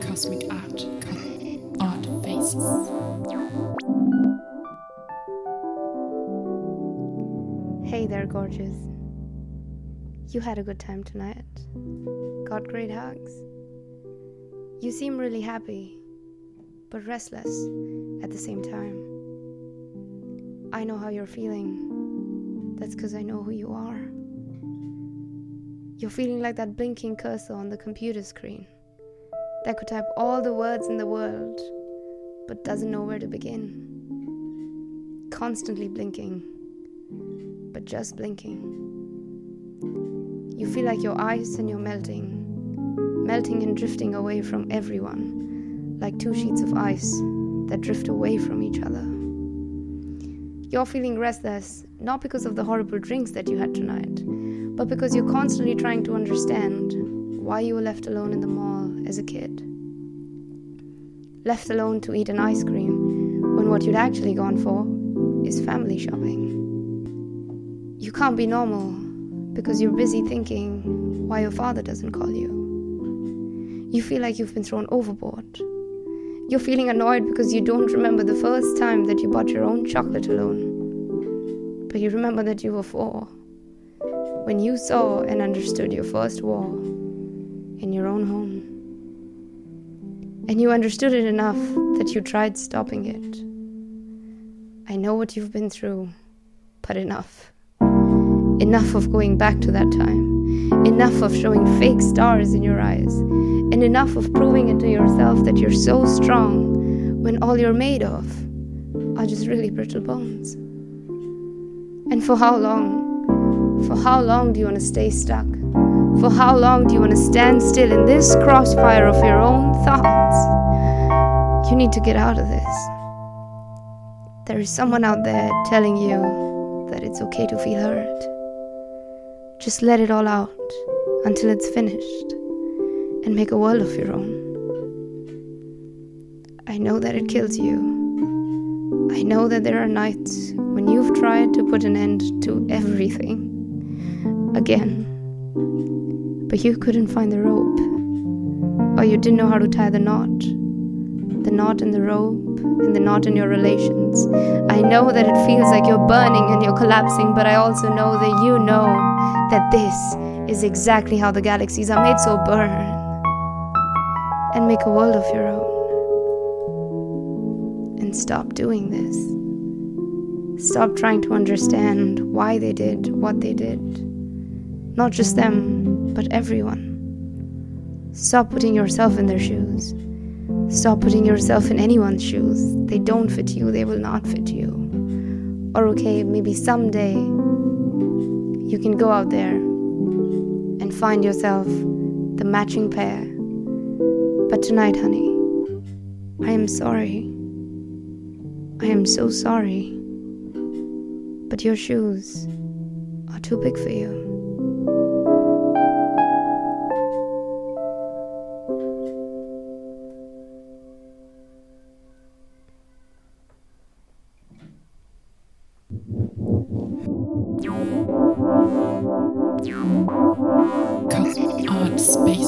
cosmic art Art Faces. Hey there, gorgeous. You had a good time tonight. Got great hugs. You seem really happy, but restless at the same time. I know how you're feeling. That's because I know who you are. You're feeling like that blinking cursor on the computer screen that could type all the words in the world but doesn't know where to begin. Constantly blinking, but just blinking. You feel like your eyes and you're melting, melting and drifting away from everyone, like two sheets of ice that drift away from each other. You're feeling restless, not because of the horrible drinks that you had tonight, but because you're constantly trying to understand why you were left alone in the mall as a kid. Left alone to eat an ice cream when what you'd actually gone for is family shopping. You can't be normal because you're busy thinking why your father doesn't call you. You feel like you've been thrown overboard. You're feeling annoyed because you don't remember the first time that you bought your own chocolate alone. But you remember that you were four when you saw and understood your first war in your own home. And you understood it enough that you tried stopping it. I know what you've been through, but enough. Enough of going back to that time. Enough of showing fake stars in your eyes. And enough of proving it to yourself that you're so strong when all you're made of are just really brittle bones. And for how long? For how long do you want to stay stuck? For how long do you want to stand still in this crossfire of your own thoughts? You need to get out of this. There is someone out there telling you that it's okay to feel hurt. Just let it all out until it's finished and make a world of your own. I know that it kills you. I know that there are nights when you've tried to put an end to everything again. But you couldn't find the rope, or you didn't know how to tie the knot. The knot in the rope, and the knot in your relations. I know that it feels like you're burning and you're collapsing, but I also know that you know that this is exactly how the galaxies are made, so burn and make a world of your own. Stop doing this. Stop trying to understand why they did what they did. Not just them, but everyone. Stop putting yourself in their shoes. Stop putting yourself in anyone's shoes. They don't fit you, they will not fit you. Or, okay, maybe someday you can go out there and find yourself the matching pair. But tonight, honey, I am sorry. I am so sorry, but your shoes are too big for you. Art space.